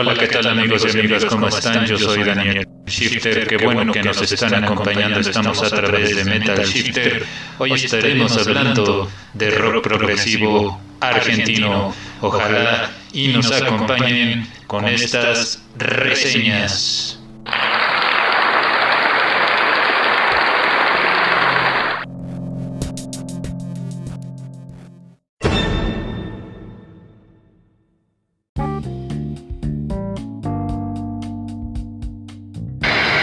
Hola, ¿qué tal amigos y amigas? ¿Cómo están? Yo soy Daniel Shifter. Qué bueno que nos están acompañando. Estamos a través de Metal Shifter. Hoy estaremos hablando de rock progresivo argentino. Ojalá y nos acompañen con estas reseñas.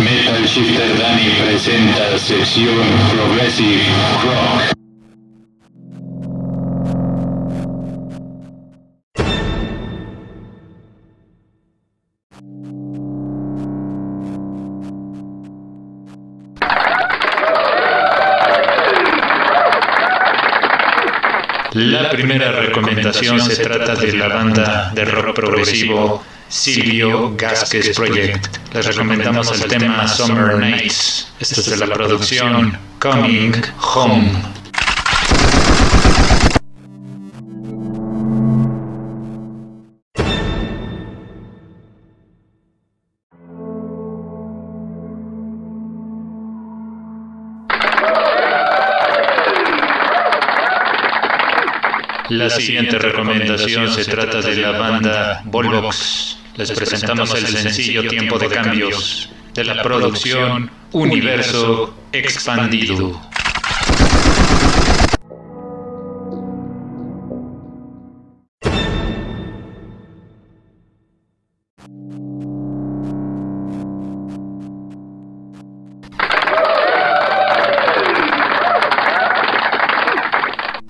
Metal Shifter Danny presenta sección Progressive Rock. La primera recomendación se trata de la banda de rock progresivo Silvio Gasquez Project. Les recomendamos el tema Summer Nights. Esto es de la producción Coming Home. La siguiente recomendación se trata de la banda Volvox. Les presentamos el sencillo Tiempo de Cambios de la producción Universo Expandido.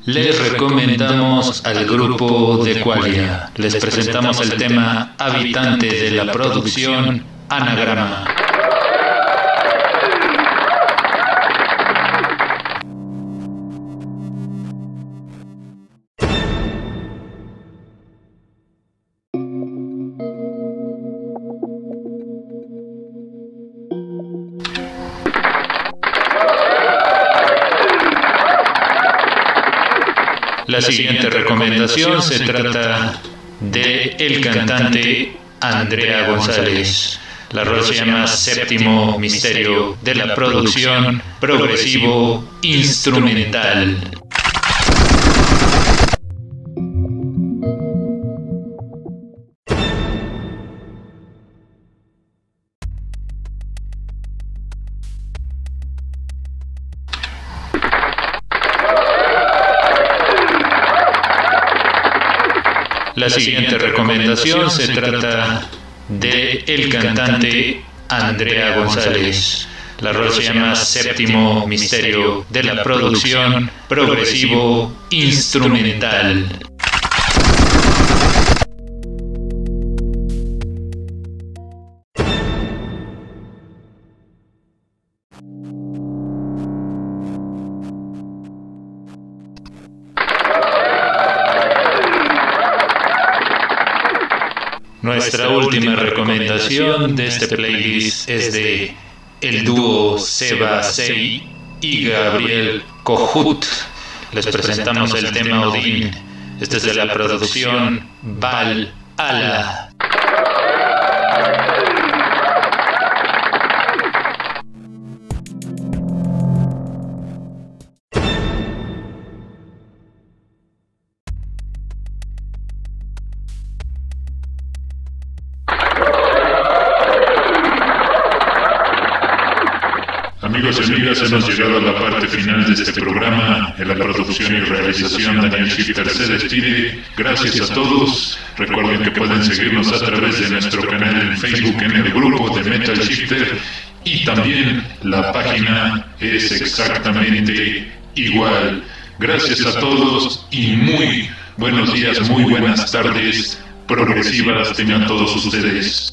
Les recomendamos al grupo de Qualia. Les presentamos el tema Habitante de la producción Anagrama. La siguiente recomendación se trata de el cantante Andrea González. La rola se llama Séptimo Misterio de la producción progresivo instrumental. La siguiente recomendación se trata de el cantante Andrea González. La rola se llama Séptimo Misterio de la producción progresivo instrumental. Nuestra última recomendación de este playlist es de el dúo Seba Sei y Gabriel Kohut. Les presentamos el tema Odín. Este es de la producción Val Ala. Amigos y amigas, hemos llegado a la parte final de este programa. En la producción y realización, Daniel Shifter se despide. Gracias a todos. Recuerden que pueden seguirnos a través de nuestro canal en Facebook en el grupo de Metal Shifter. Y también la página es exactamente igual. Gracias a todos y muy buenos días, muy buenas tardes progresivas tengan todos ustedes.